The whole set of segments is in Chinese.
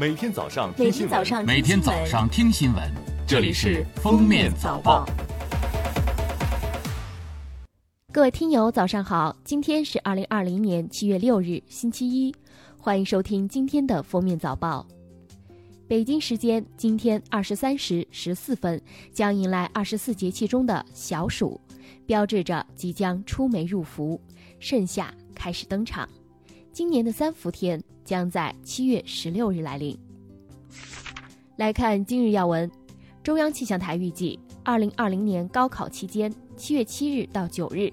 每天早上听新闻，每天早上听新闻，这里是《封面早报》。各位听友，早上好！今天是二零二零年七月六日，星期一，欢迎收听今天的《封面早报》。北京时间今天二十三时十四分，将迎来二十四节气中的小暑，标志着即将出梅入伏，盛夏开始登场。今年的三伏天将在七月十六日来临。来看今日要闻，中央气象台预计，二零二零年高考期间，七月七日到九日，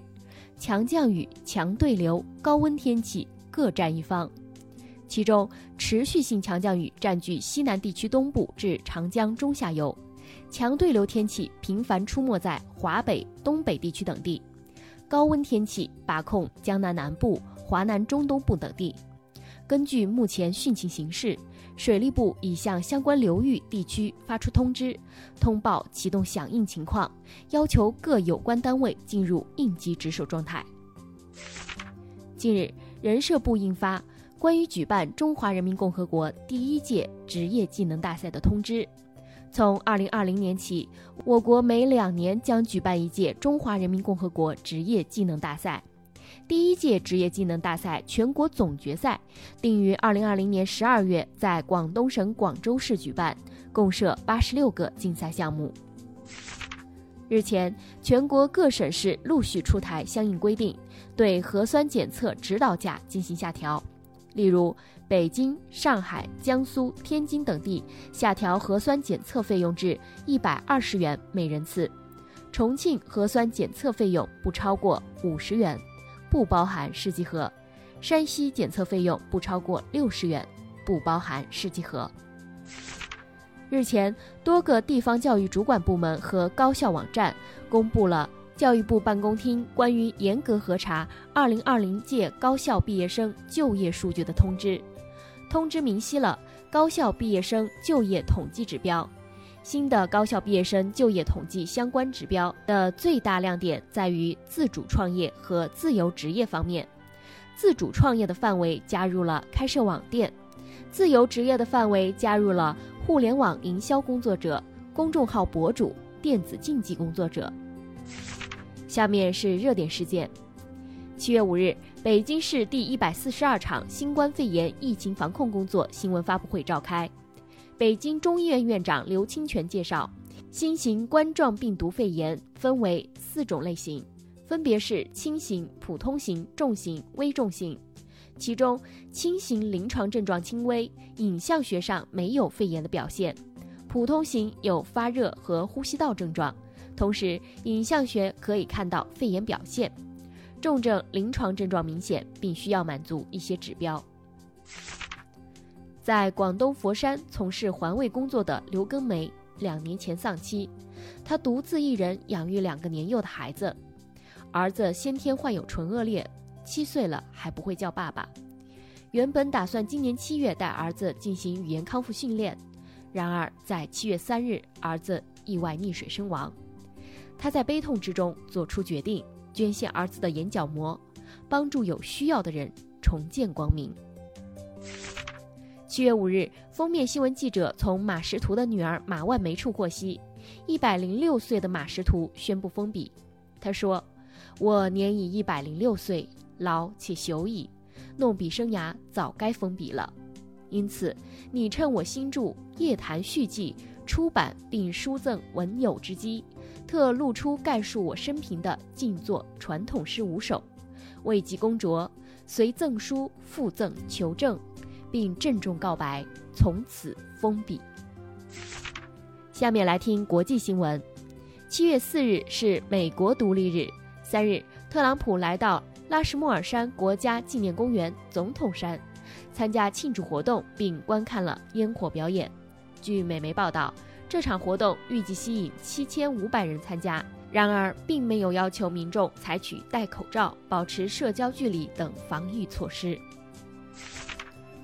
强降雨、强对流、高温天气各占一方。其中，持续性强降雨占据西南地区东部至长江中下游，强对流天气频繁出没在华北、东北地区等地，高温天气把控江南南部。华南中东部等地，根据目前汛情形势，水利部已向相关流域地区发出通知，通报启动响应情况，要求各有关单位进入应急值守状态。近日，人社部印发关于举办中华人民共和国第一届职业技能大赛的通知，从二零二零年起，我国每两年将举办一届中华人民共和国职业技能大赛。第一届职业技能大赛全国总决赛定于二零二零年十二月在广东省广州市举办，共设八十六个竞赛项目。日前，全国各省市陆续出台相应规定，对核酸检测指导价进行下调。例如，北京、上海、江苏、天津等地下调核酸检测费用至一百二十元每人次；重庆核酸检测费用不超过五十元。不包含试剂盒，山西检测费用不超过六十元，不包含试剂盒。日前，多个地方教育主管部门和高校网站公布了教育部办公厅关于严格核查二零二零届高校毕业生就业数据的通知。通知明晰了高校毕业生就业统计指标。新的高校毕业生就业统计相关指标的最大亮点在于自主创业和自由职业方面。自主创业的范围加入了开设网店，自由职业的范围加入了互联网营销工作者、公众号博主、电子竞技工作者。下面是热点事件：七月五日，北京市第一百四十二场新冠肺炎疫情防控工作新闻发布会召开。北京中医院院长刘清泉介绍，新型冠状病毒肺炎分为四种类型，分别是轻型、普通型、重型、危重型。其中，轻型临床症状轻微，影像学上没有肺炎的表现；普通型有发热和呼吸道症状，同时影像学可以看到肺炎表现；重症临床症状明显，并需要满足一些指标。在广东佛山从事环卫工作的刘根梅，两年前丧妻，她独自一人养育两个年幼的孩子，儿子先天患有唇腭裂，七岁了还不会叫爸爸。原本打算今年七月带儿子进行语言康复训练，然而在七月三日，儿子意外溺水身亡。他在悲痛之中做出决定，捐献儿子的眼角膜，帮助有需要的人重见光明。七月五日，封面新闻记者从马识途的女儿马万梅处获悉，一百零六岁的马识途宣布封笔。他说：“我年已一百零六岁，老且朽矣，弄笔生涯早该封笔了。因此，你趁我新著《夜谈续记》出版并书赠文友之机，特露出概述我生平的静坐传统诗五首，为及公卓，随赠书附赠求证。”并郑重告白，从此封笔。下面来听国际新闻。七月四日是美国独立日，三日，特朗普来到拉什莫尔山国家纪念公园（总统山）参加庆祝活动，并观看了烟火表演。据美媒报道，这场活动预计吸引七千五百人参加，然而并没有要求民众采取戴口罩、保持社交距离等防御措施。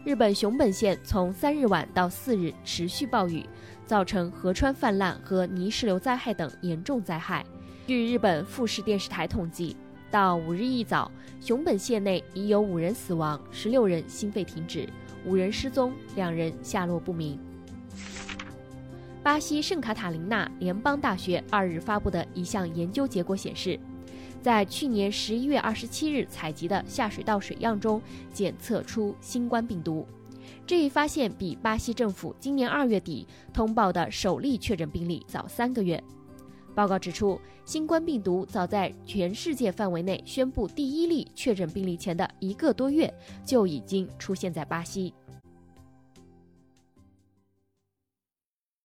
日本熊本县从三日晚到四日持续暴雨，造成河川泛滥和泥石流灾害等严重灾害。据日本富士电视台统计，到五日一早，熊本县内已有五人死亡，十六人心肺停止，五人失踪，两人下落不明。巴西圣卡塔琳娜联邦大学二日发布的一项研究结果显示，在去年十一月二十七日采集的下水道水样中检测出新冠病毒。这一发现比巴西政府今年二月底通报的首例确诊病例早三个月。报告指出，新冠病毒早在全世界范围内宣布第一例确诊病例前的一个多月就已经出现在巴西。